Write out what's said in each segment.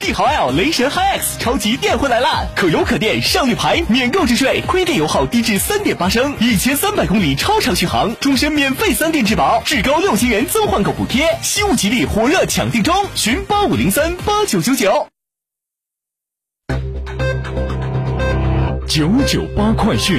帝豪 L 雷神 HiX 超级电混来啦！可油可电，上绿牌，免购置税，亏电油耗低至三点八升，一千三百公里超长续航，终身免费三电质保，至高六千元增换购补贴，西物吉利火热抢订中，寻八五零三八九九九。九九八快讯。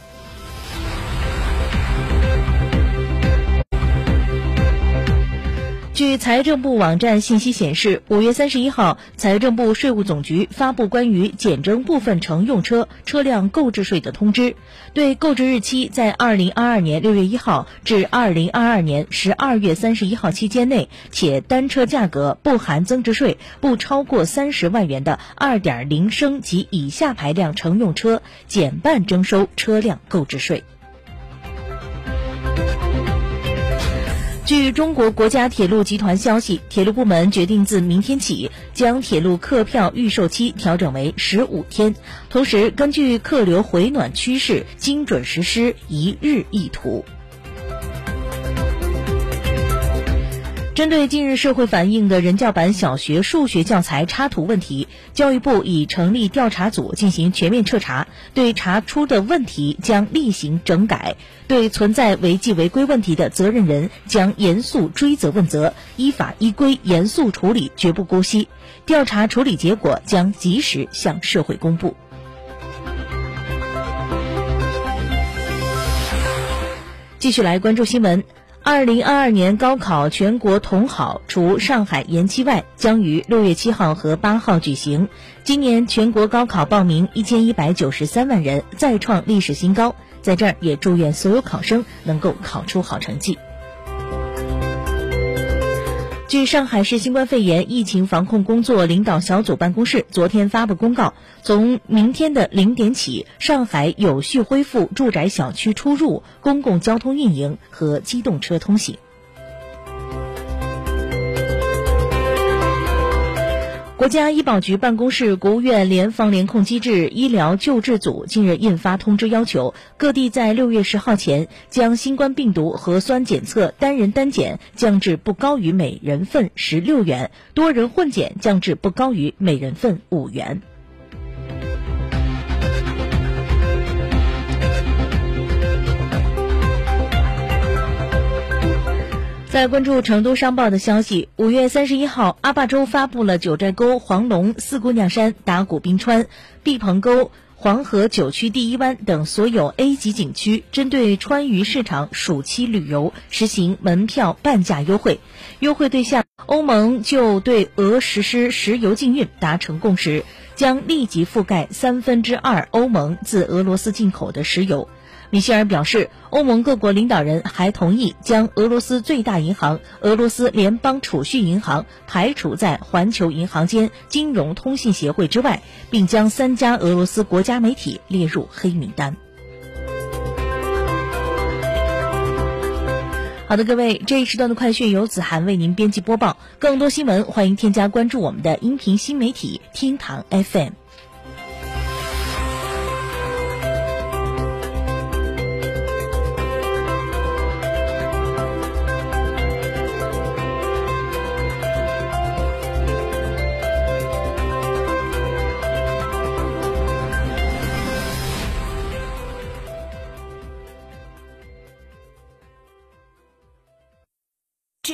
据财政部网站信息显示，五月三十一号，财政部税务总局发布关于减征部分乘用车车辆购置税的通知，对购置日期在二零二二年六月一号至二零二二年十二月三十一号期间内，且单车价格不含增值税不超过三十万元的二点零升及以下排量乘用车，减半征收车辆购置税。据中国国家铁路集团消息，铁路部门决定自明天起将铁路客票预售期调整为十五天，同时根据客流回暖趋势，精准实施一日一图。针对近日社会反映的人教版小学数学教材插图问题，教育部已成立调查组进行全面彻查，对查出的问题将例行整改，对存在违纪违规问题的责任人将严肃追责问责，依法依规严肃处理，绝不姑息。调查处理结果将及时向社会公布。继续来关注新闻。二零二二年高考全国统考除上海延期外，将于六月七号和八号举行。今年全国高考报名一千一百九十三万人，再创历史新高。在这儿也祝愿所有考生能够考出好成绩。据上海市新冠肺炎疫情防控工作领导小组办公室昨天发布公告，从明天的零点起，上海有序恢复住宅小区出入、公共交通运营和机动车通行。国家医保局办公室、国务院联防联控机制医疗救治组近日印发通知，要求各地在六月十号前将新冠病毒核酸检测单人单检降至不高于每人份十六元，多人混检降至不高于每人份五元。在关注成都商报的消息，五月三十一号，阿坝州发布了九寨沟、黄龙、四姑娘山、达古冰川、毕棚沟、黄河九曲第一湾等所有 A 级景区，针对川渝市场暑期旅游实行门票半价优惠。优惠对象，欧盟就对俄实施石油禁运达成共识，将立即覆盖三分之二欧盟自俄罗斯进口的石油。米歇尔表示，欧盟各国领导人还同意将俄罗斯最大银行俄罗斯联邦储蓄银行排除在环球银行间金融通信协会之外，并将三家俄罗斯国家媒体列入黑名单。好的，各位，这一时段的快讯由子涵为您编辑播报。更多新闻，欢迎添加关注我们的音频新媒体天堂 FM。